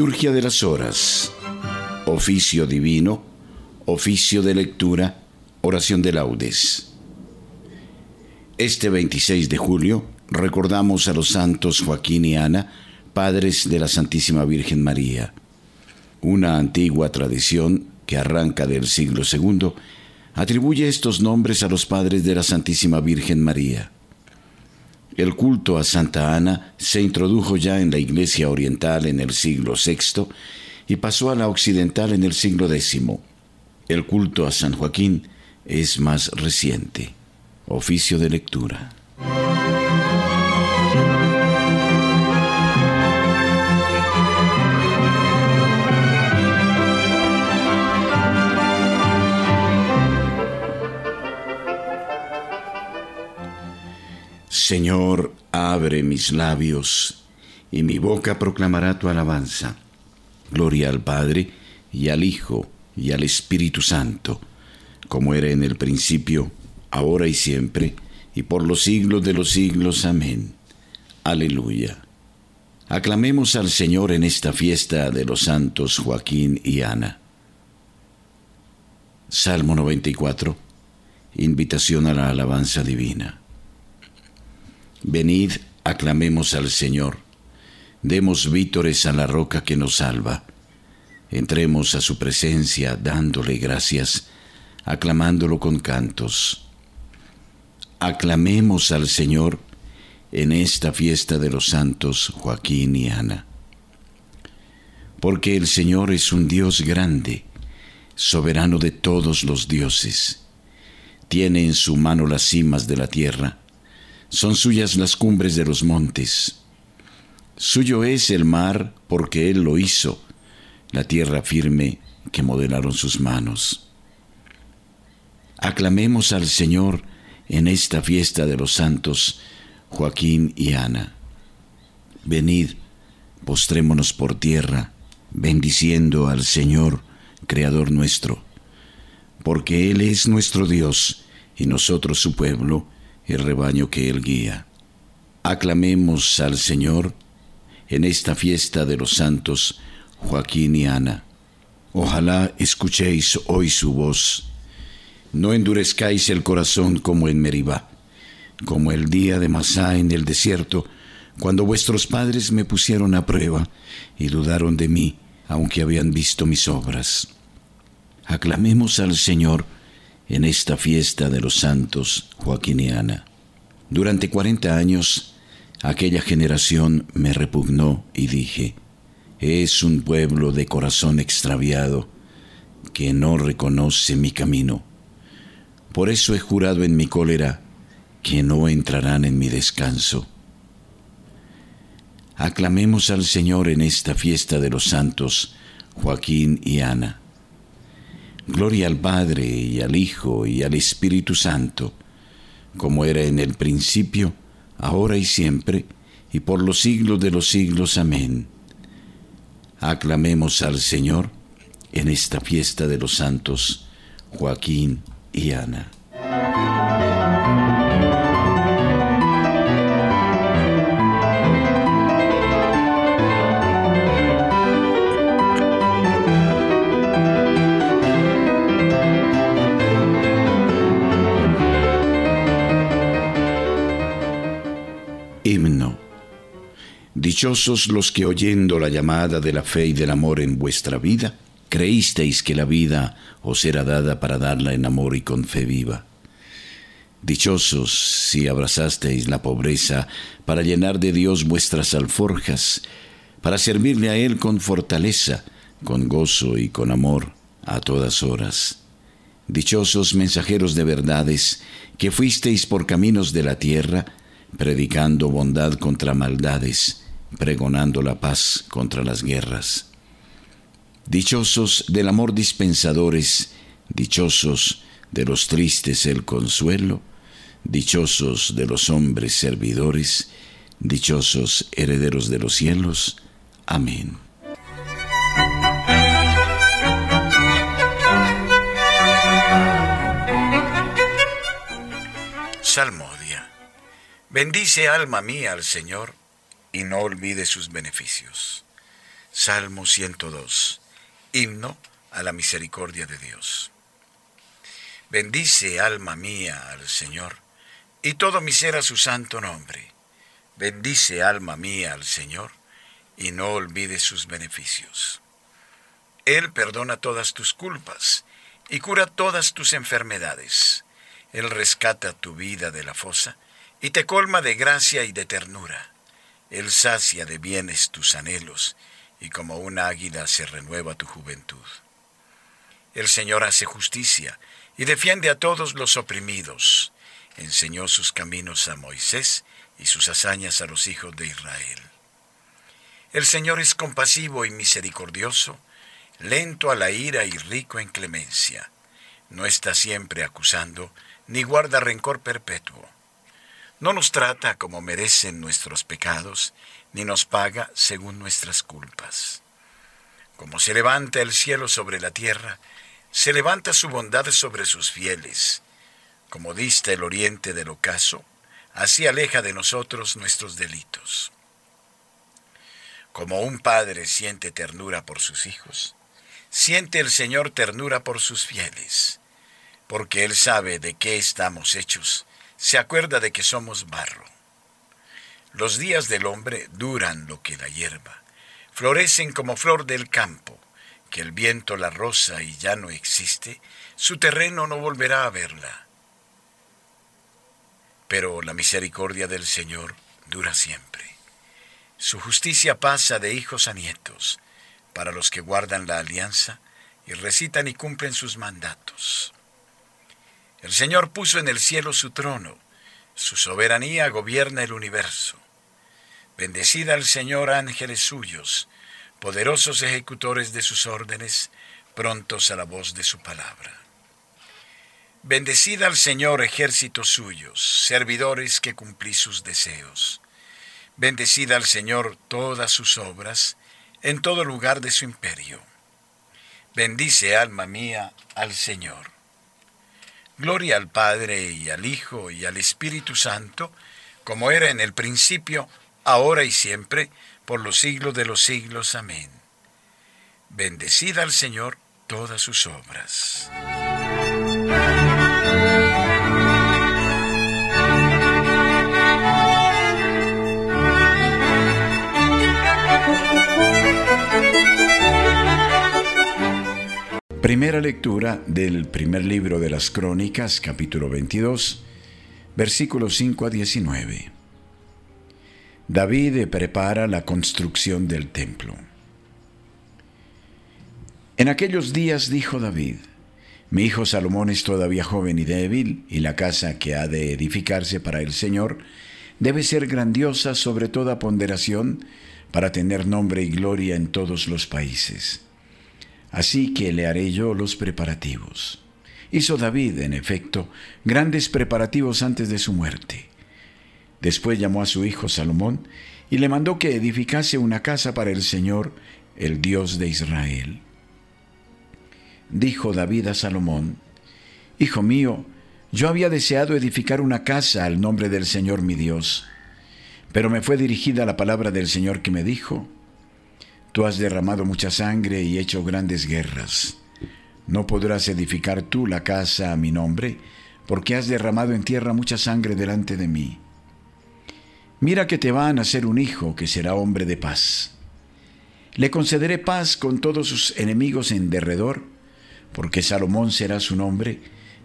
Liturgia de las Horas. Oficio Divino. Oficio de Lectura. Oración de Laudes. Este 26 de julio recordamos a los santos Joaquín y Ana, padres de la Santísima Virgen María. Una antigua tradición que arranca del siglo II atribuye estos nombres a los padres de la Santísima Virgen María. El culto a Santa Ana se introdujo ya en la Iglesia Oriental en el siglo VI y pasó a la Occidental en el siglo X. El culto a San Joaquín es más reciente. Oficio de lectura. Señor, abre mis labios, y mi boca proclamará tu alabanza. Gloria al Padre, y al Hijo, y al Espíritu Santo, como era en el principio, ahora y siempre, y por los siglos de los siglos. Amén. Aleluya. Aclamemos al Señor en esta fiesta de los santos Joaquín y Ana. Salmo 94. Invitación a la alabanza divina. Venid, aclamemos al Señor, demos vítores a la roca que nos salva, entremos a su presencia dándole gracias, aclamándolo con cantos. Aclamemos al Señor en esta fiesta de los santos Joaquín y Ana. Porque el Señor es un Dios grande, soberano de todos los dioses. Tiene en su mano las cimas de la tierra, son suyas las cumbres de los montes. Suyo es el mar porque Él lo hizo, la tierra firme que modelaron sus manos. Aclamemos al Señor en esta fiesta de los santos Joaquín y Ana. Venid, postrémonos por tierra, bendiciendo al Señor, Creador nuestro, porque Él es nuestro Dios y nosotros su pueblo, el rebaño que Él guía. Aclamemos al Señor en esta fiesta de los santos Joaquín y Ana. Ojalá escuchéis hoy su voz. No endurezcáis el corazón como en Meribá, como el día de Masá en el desierto, cuando vuestros padres me pusieron a prueba y dudaron de mí, aunque habían visto mis obras. Aclamemos al Señor en esta fiesta de los santos Joaquín y Ana. Durante cuarenta años, aquella generación me repugnó y dije, es un pueblo de corazón extraviado que no reconoce mi camino. Por eso he jurado en mi cólera que no entrarán en mi descanso. Aclamemos al Señor en esta fiesta de los santos Joaquín y Ana. Gloria al Padre y al Hijo y al Espíritu Santo, como era en el principio, ahora y siempre, y por los siglos de los siglos. Amén. Aclamemos al Señor en esta fiesta de los santos Joaquín y Ana. Dichosos los que oyendo la llamada de la fe y del amor en vuestra vida, creísteis que la vida os era dada para darla en amor y con fe viva. Dichosos si abrazasteis la pobreza para llenar de Dios vuestras alforjas, para servirle a Él con fortaleza, con gozo y con amor a todas horas. Dichosos mensajeros de verdades, que fuisteis por caminos de la tierra, predicando bondad contra maldades, pregonando la paz contra las guerras. Dichosos del amor dispensadores, dichosos de los tristes el consuelo, dichosos de los hombres servidores, dichosos herederos de los cielos. Amén. Salmodia. Bendice alma mía al Señor y no olvide sus beneficios. Salmo 102. Himno a la misericordia de Dios. Bendice, alma mía, al Señor, y todo mi ser a su santo nombre. Bendice, alma mía, al Señor, y no olvides sus beneficios. Él perdona todas tus culpas y cura todas tus enfermedades. Él rescata tu vida de la fosa y te colma de gracia y de ternura. Él sacia de bienes tus anhelos y como una águila se renueva tu juventud. El Señor hace justicia y defiende a todos los oprimidos. Enseñó sus caminos a Moisés y sus hazañas a los hijos de Israel. El Señor es compasivo y misericordioso, lento a la ira y rico en clemencia. No está siempre acusando, ni guarda rencor perpetuo. No nos trata como merecen nuestros pecados, ni nos paga según nuestras culpas. Como se levanta el cielo sobre la tierra, se levanta su bondad sobre sus fieles. Como dista el oriente del ocaso, así aleja de nosotros nuestros delitos. Como un padre siente ternura por sus hijos, siente el Señor ternura por sus fieles, porque Él sabe de qué estamos hechos, se acuerda de que somos barro. Los días del hombre duran lo que la hierba, florecen como flor del campo, que el viento la rosa y ya no existe, su terreno no volverá a verla. Pero la misericordia del Señor dura siempre. Su justicia pasa de hijos a nietos, para los que guardan la alianza y recitan y cumplen sus mandatos. El Señor puso en el cielo su trono, su soberanía gobierna el universo. Bendecida al Señor ángeles suyos, poderosos ejecutores de sus órdenes, prontos a la voz de su palabra. Bendecida al Señor ejércitos suyos, servidores que cumplís sus deseos. Bendecida al Señor todas sus obras, en todo lugar de su imperio. Bendice, alma mía, al Señor. Gloria al Padre y al Hijo y al Espíritu Santo, como era en el principio, ahora y siempre, por los siglos de los siglos. Amén. Bendecida al Señor todas sus obras. Primera lectura del primer libro de las Crónicas, capítulo 22, versículos 5 a 19. David prepara la construcción del templo. En aquellos días dijo David, mi hijo Salomón es todavía joven y débil, y la casa que ha de edificarse para el Señor debe ser grandiosa sobre toda ponderación para tener nombre y gloria en todos los países. Así que le haré yo los preparativos. Hizo David, en efecto, grandes preparativos antes de su muerte. Después llamó a su hijo Salomón y le mandó que edificase una casa para el Señor, el Dios de Israel. Dijo David a Salomón, Hijo mío, yo había deseado edificar una casa al nombre del Señor mi Dios, pero me fue dirigida la palabra del Señor que me dijo, Tú has derramado mucha sangre y hecho grandes guerras. No podrás edificar tú la casa a mi nombre, porque has derramado en tierra mucha sangre delante de mí. Mira que te va a nacer un hijo que será hombre de paz. Le concederé paz con todos sus enemigos en derredor, porque Salomón será su nombre,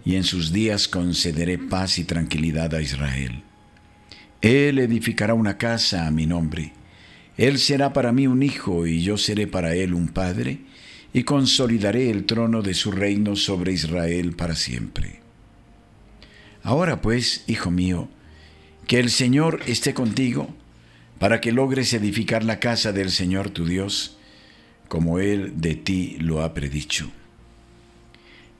y en sus días concederé paz y tranquilidad a Israel. Él edificará una casa a mi nombre. Él será para mí un hijo, y yo seré para él un padre, y consolidaré el trono de su reino sobre Israel para siempre. Ahora pues, hijo mío, que el Señor esté contigo para que logres edificar la casa del Señor tu Dios, como Él de ti lo ha predicho.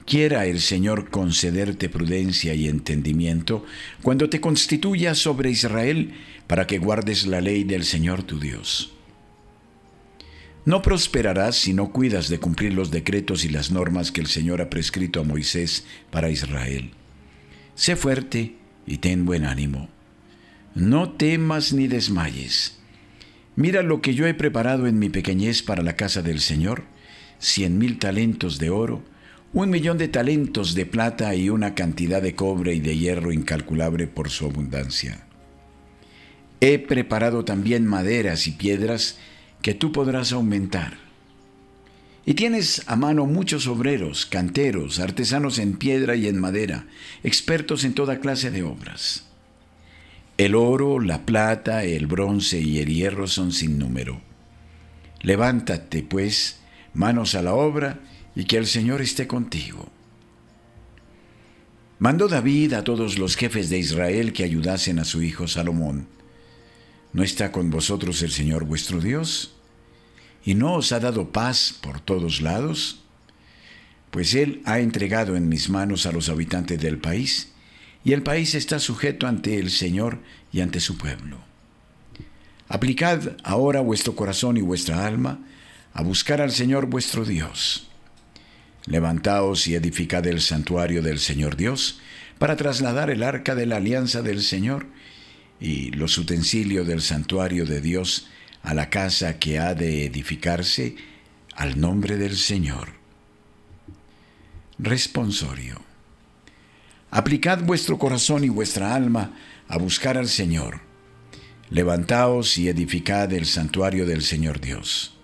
Quiera el Señor concederte prudencia y entendimiento cuando te constituyas sobre Israel para que guardes la ley del Señor tu Dios. No prosperarás si no cuidas de cumplir los decretos y las normas que el Señor ha prescrito a Moisés para Israel. Sé fuerte y ten buen ánimo no temas ni desmayes. Mira lo que yo he preparado en mi pequeñez para la casa del Señor, cien mil talentos de oro, un millón de talentos de plata y una cantidad de cobre y de hierro incalculable por su abundancia. He preparado también maderas y piedras que tú podrás aumentar. Y tienes a mano muchos obreros, canteros, artesanos en piedra y en madera, expertos en toda clase de obras. El oro, la plata, el bronce y el hierro son sin número. Levántate, pues, manos a la obra, y que el Señor esté contigo. Mandó David a todos los jefes de Israel que ayudasen a su hijo Salomón. ¿No está con vosotros el Señor vuestro Dios? ¿Y no os ha dado paz por todos lados? Pues Él ha entregado en mis manos a los habitantes del país, y el país está sujeto ante el Señor y ante su pueblo. Aplicad ahora vuestro corazón y vuestra alma a buscar al Señor vuestro Dios. Levantaos y edificad el santuario del Señor Dios, para trasladar el arca de la alianza del Señor y los utensilios del santuario de Dios a la casa que ha de edificarse al nombre del Señor. Responsorio. Aplicad vuestro corazón y vuestra alma a buscar al Señor. Levantaos y edificad el santuario del Señor Dios.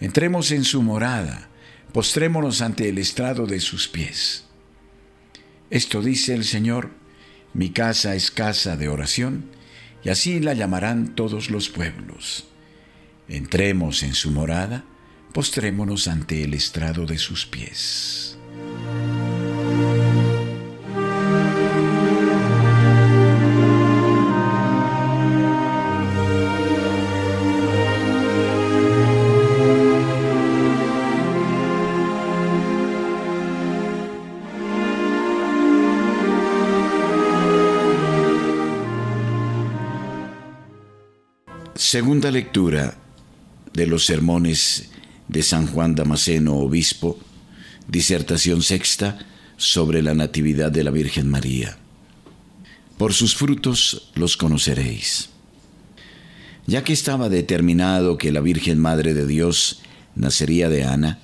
Entremos en su morada, postrémonos ante el estrado de sus pies. Esto dice el Señor, mi casa es casa de oración, y así la llamarán todos los pueblos. Entremos en su morada, postrémonos ante el estrado de sus pies. Segunda lectura de los sermones de San Juan Damasceno, obispo, disertación sexta sobre la Natividad de la Virgen María. Por sus frutos los conoceréis. Ya que estaba determinado que la Virgen Madre de Dios nacería de Ana,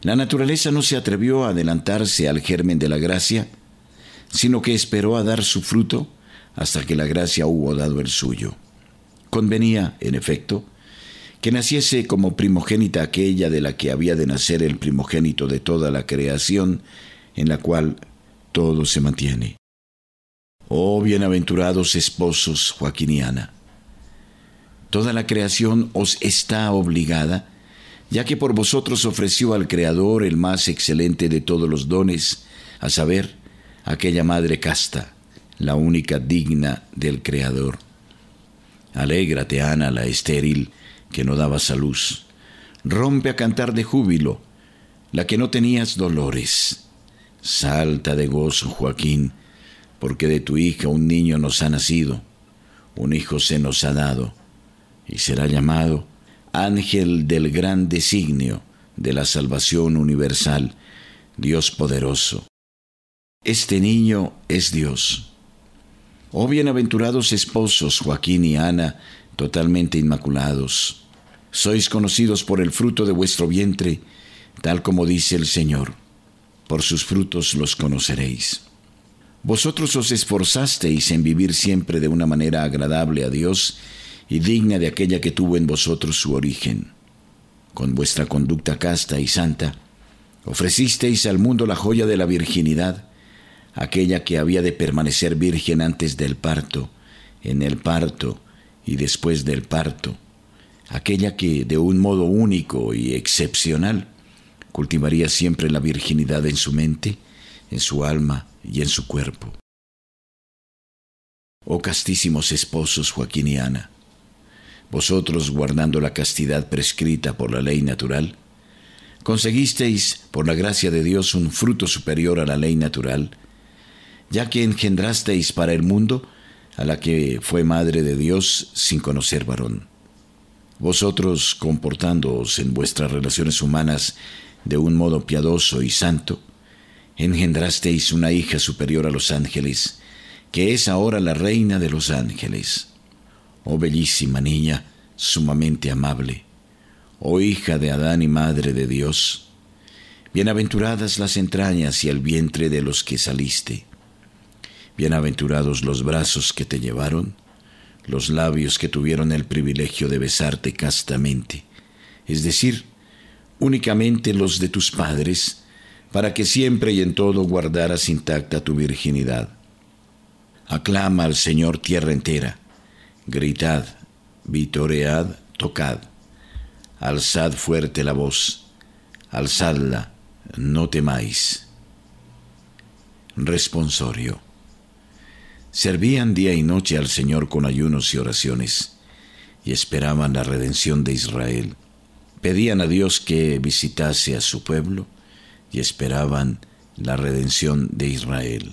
la naturaleza no se atrevió a adelantarse al germen de la gracia, sino que esperó a dar su fruto hasta que la gracia hubo dado el suyo. Convenía, en efecto, que naciese como primogénita aquella de la que había de nacer el primogénito de toda la creación, en la cual todo se mantiene. Oh bienaventurados esposos Joaquín y Ana, toda la creación os está obligada, ya que por vosotros ofreció al Creador el más excelente de todos los dones, a saber, aquella madre casta, la única digna del Creador. Alégrate, Ana, la estéril, que no dabas a luz. Rompe a cantar de júbilo, la que no tenías dolores. Salta de gozo, Joaquín, porque de tu hija un niño nos ha nacido, un hijo se nos ha dado, y será llamado Ángel del gran designio de la salvación universal, Dios poderoso. Este niño es Dios Oh bienaventurados esposos Joaquín y Ana, totalmente inmaculados, sois conocidos por el fruto de vuestro vientre, tal como dice el Señor, por sus frutos los conoceréis. Vosotros os esforzasteis en vivir siempre de una manera agradable a Dios y digna de aquella que tuvo en vosotros su origen. Con vuestra conducta casta y santa, ofrecisteis al mundo la joya de la virginidad, aquella que había de permanecer virgen antes del parto, en el parto y después del parto, aquella que de un modo único y excepcional cultivaría siempre la virginidad en su mente, en su alma y en su cuerpo. Oh castísimos esposos Joaquín y Ana, vosotros guardando la castidad prescrita por la ley natural, conseguisteis por la gracia de Dios un fruto superior a la ley natural, ya que engendrasteis para el mundo a la que fue madre de Dios sin conocer varón. Vosotros, comportándoos en vuestras relaciones humanas de un modo piadoso y santo, engendrasteis una hija superior a los ángeles, que es ahora la reina de los ángeles. Oh bellísima niña, sumamente amable, oh hija de Adán y madre de Dios, bienaventuradas las entrañas y el vientre de los que saliste, bienaventurados los brazos que te llevaron, los labios que tuvieron el privilegio de besarte castamente, es decir, únicamente los de tus padres, para que siempre y en todo guardaras intacta tu virginidad. Aclama al Señor tierra entera, gritad, vitoread, tocad, alzad fuerte la voz, alzadla, no temáis. Responsorio. Servían día y noche al Señor con ayunos y oraciones, y esperaban la redención de Israel. Pedían a Dios que visitase a su pueblo, y esperaban la redención de Israel.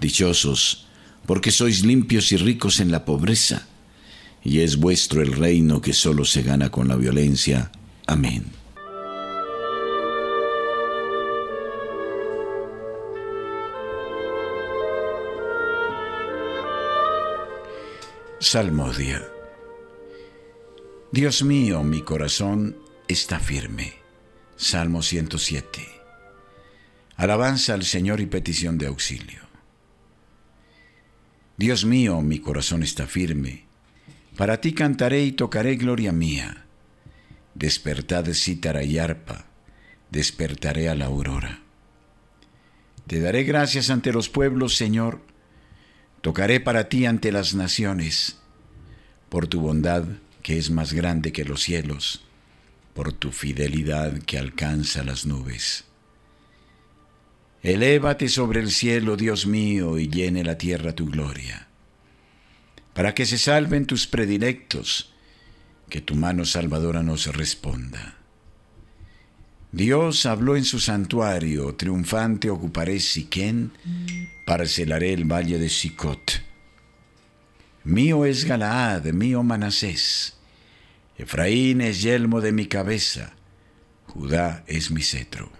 Dichosos, porque sois limpios y ricos en la pobreza, y es vuestro el reino que solo se gana con la violencia. Amén. Salmodia. Dios mío, mi corazón está firme. Salmo 107. Alabanza al Señor y petición de auxilio. Dios mío, mi corazón está firme. Para ti cantaré y tocaré gloria mía. Despertad cítara y arpa, despertaré a la aurora. Te daré gracias ante los pueblos, Señor. Tocaré para ti ante las naciones, por tu bondad que es más grande que los cielos, por tu fidelidad que alcanza las nubes. Elévate sobre el cielo, Dios mío, y llene la tierra tu gloria, para que se salven tus predilectos, que tu mano salvadora nos responda. Dios habló en su santuario, triunfante ocuparé Siquén, parcelaré el valle de Sicot. Mío es Galaad, mío Manasés, Efraín es yelmo de mi cabeza, Judá es mi cetro.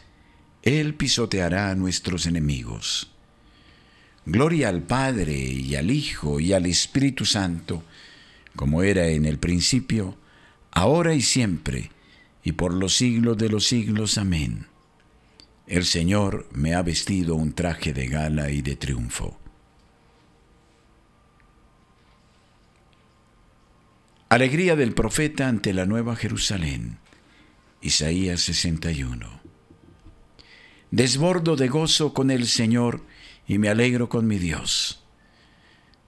él pisoteará a nuestros enemigos. Gloria al Padre y al Hijo y al Espíritu Santo, como era en el principio, ahora y siempre, y por los siglos de los siglos. Amén. El Señor me ha vestido un traje de gala y de triunfo. Alegría del profeta ante la nueva Jerusalén. Isaías 61. Desbordo de gozo con el Señor y me alegro con mi Dios,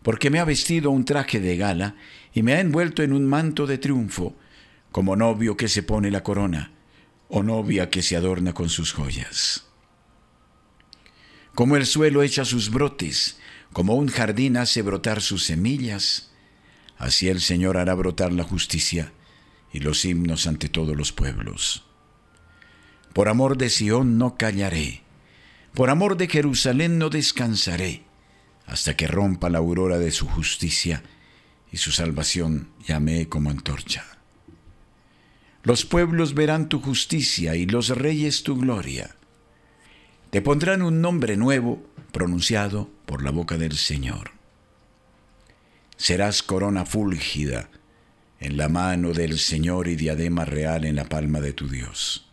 porque me ha vestido un traje de gala y me ha envuelto en un manto de triunfo, como novio que se pone la corona, oh novia que se adorna con sus joyas. Como el suelo echa sus brotes, como un jardín hace brotar sus semillas, así el Señor hará brotar la justicia y los himnos ante todos los pueblos. Por amor de Sión no callaré, por amor de Jerusalén no descansaré, hasta que rompa la aurora de su justicia y su salvación llame como antorcha. Los pueblos verán tu justicia y los reyes tu gloria. Te pondrán un nombre nuevo pronunciado por la boca del Señor. Serás corona fúlgida en la mano del Señor y diadema real en la palma de tu Dios.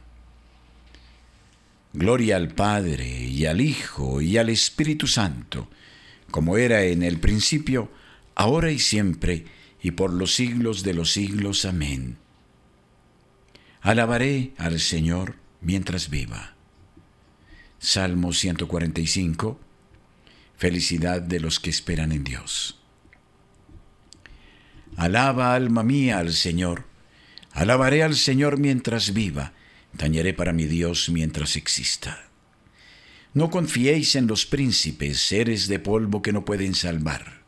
Gloria al Padre y al Hijo y al Espíritu Santo, como era en el principio, ahora y siempre, y por los siglos de los siglos. Amén. Alabaré al Señor mientras viva. Salmo 145. Felicidad de los que esperan en Dios. Alaba alma mía al Señor. Alabaré al Señor mientras viva. Tañeré para mi Dios mientras exista. No confiéis en los príncipes, seres de polvo que no pueden salvar.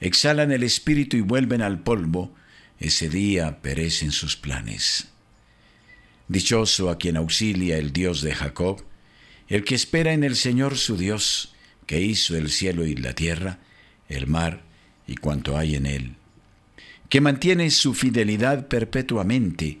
Exhalan el espíritu y vuelven al polvo. Ese día perecen sus planes. Dichoso a quien auxilia el Dios de Jacob, el que espera en el Señor su Dios, que hizo el cielo y la tierra, el mar y cuanto hay en él, que mantiene su fidelidad perpetuamente,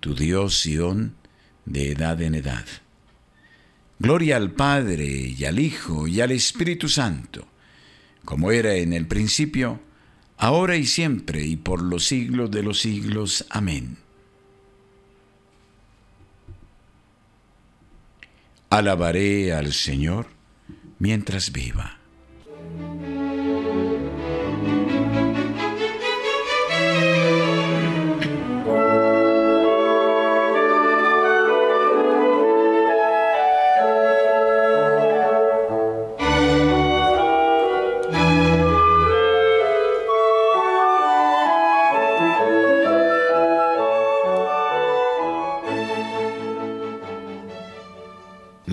tu Dios Sión, de edad en edad. Gloria al Padre y al Hijo y al Espíritu Santo, como era en el principio, ahora y siempre y por los siglos de los siglos. Amén. Alabaré al Señor mientras viva.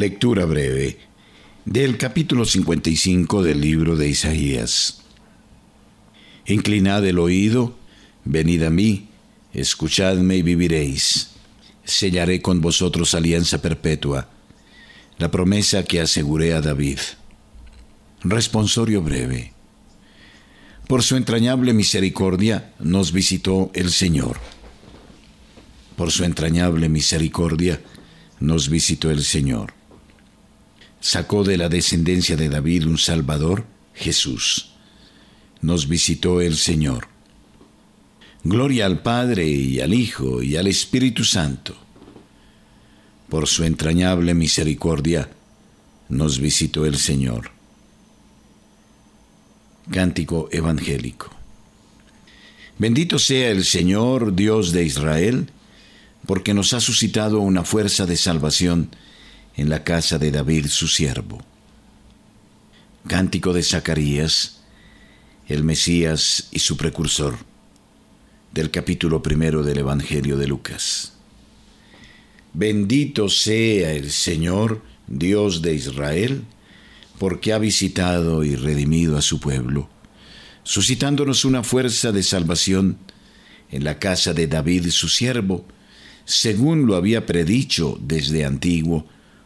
Lectura breve del capítulo 55 del libro de Isaías. Inclinad el oído, venid a mí, escuchadme y viviréis. Sellaré con vosotros alianza perpetua, la promesa que aseguré a David. Responsorio breve. Por su entrañable misericordia nos visitó el Señor. Por su entrañable misericordia nos visitó el Señor sacó de la descendencia de David un Salvador, Jesús. Nos visitó el Señor. Gloria al Padre y al Hijo y al Espíritu Santo. Por su entrañable misericordia nos visitó el Señor. Cántico Evangélico. Bendito sea el Señor, Dios de Israel, porque nos ha suscitado una fuerza de salvación en la casa de David su siervo. Cántico de Zacarías, el Mesías y su precursor, del capítulo primero del Evangelio de Lucas. Bendito sea el Señor, Dios de Israel, porque ha visitado y redimido a su pueblo, suscitándonos una fuerza de salvación en la casa de David su siervo, según lo había predicho desde antiguo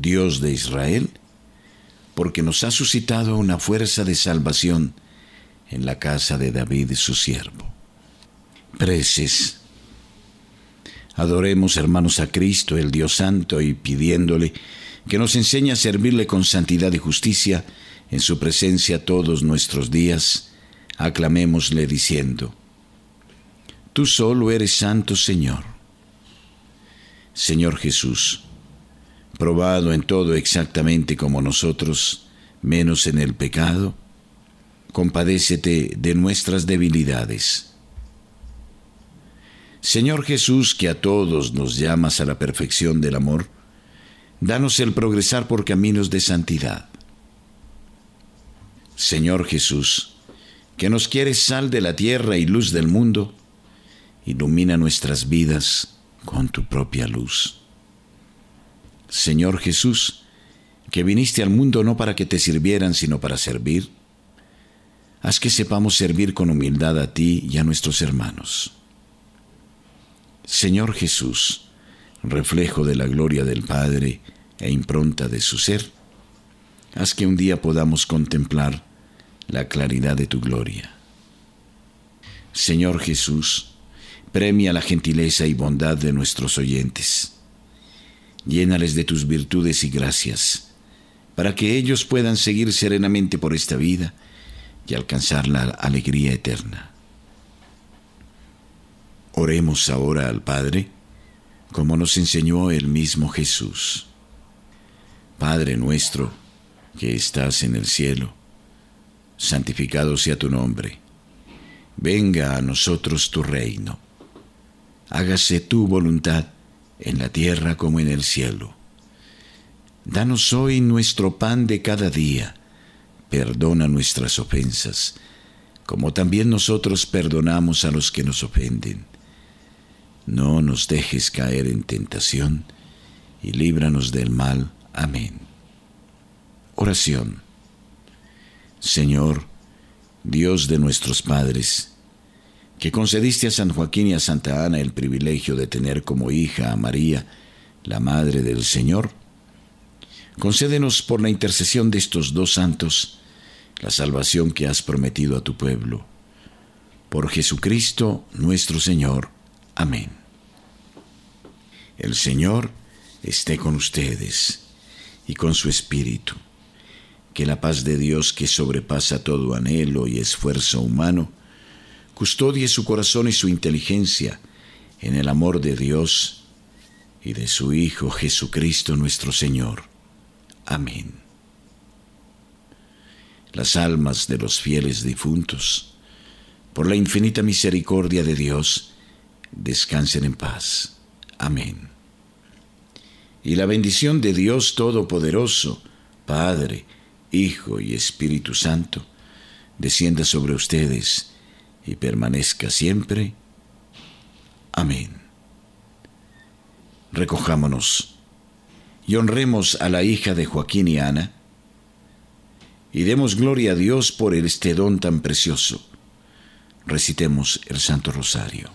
Dios de Israel, porque nos ha suscitado una fuerza de salvación en la casa de David su siervo. Preces. Adoremos, hermanos, a Cristo, el Dios Santo, y pidiéndole que nos enseñe a servirle con santidad y justicia en su presencia todos nuestros días, aclamémosle diciendo, Tú solo eres santo, Señor. Señor Jesús, probado en todo exactamente como nosotros, menos en el pecado, compadécete de nuestras debilidades. Señor Jesús, que a todos nos llamas a la perfección del amor, danos el progresar por caminos de santidad. Señor Jesús, que nos quieres sal de la tierra y luz del mundo, ilumina nuestras vidas con tu propia luz. Señor Jesús, que viniste al mundo no para que te sirvieran, sino para servir, haz que sepamos servir con humildad a ti y a nuestros hermanos. Señor Jesús, reflejo de la gloria del Padre e impronta de su ser, haz que un día podamos contemplar la claridad de tu gloria. Señor Jesús, premia la gentileza y bondad de nuestros oyentes llénales de tus virtudes y gracias, para que ellos puedan seguir serenamente por esta vida y alcanzar la alegría eterna. Oremos ahora al Padre, como nos enseñó el mismo Jesús. Padre nuestro, que estás en el cielo, santificado sea tu nombre. Venga a nosotros tu reino. Hágase tu voluntad en la tierra como en el cielo. Danos hoy nuestro pan de cada día. Perdona nuestras ofensas, como también nosotros perdonamos a los que nos ofenden. No nos dejes caer en tentación, y líbranos del mal. Amén. Oración. Señor, Dios de nuestros padres, que concediste a San Joaquín y a Santa Ana el privilegio de tener como hija a María, la Madre del Señor, concédenos por la intercesión de estos dos santos la salvación que has prometido a tu pueblo. Por Jesucristo nuestro Señor. Amén. El Señor esté con ustedes y con su Espíritu. Que la paz de Dios que sobrepasa todo anhelo y esfuerzo humano, custodie su corazón y su inteligencia en el amor de Dios y de su Hijo Jesucristo nuestro Señor. Amén. Las almas de los fieles difuntos, por la infinita misericordia de Dios, descansen en paz. Amén. Y la bendición de Dios Todopoderoso, Padre, Hijo y Espíritu Santo, descienda sobre ustedes y permanezca siempre. Amén. Recojámonos y honremos a la hija de Joaquín y Ana, y demos gloria a Dios por este don tan precioso. Recitemos el Santo Rosario.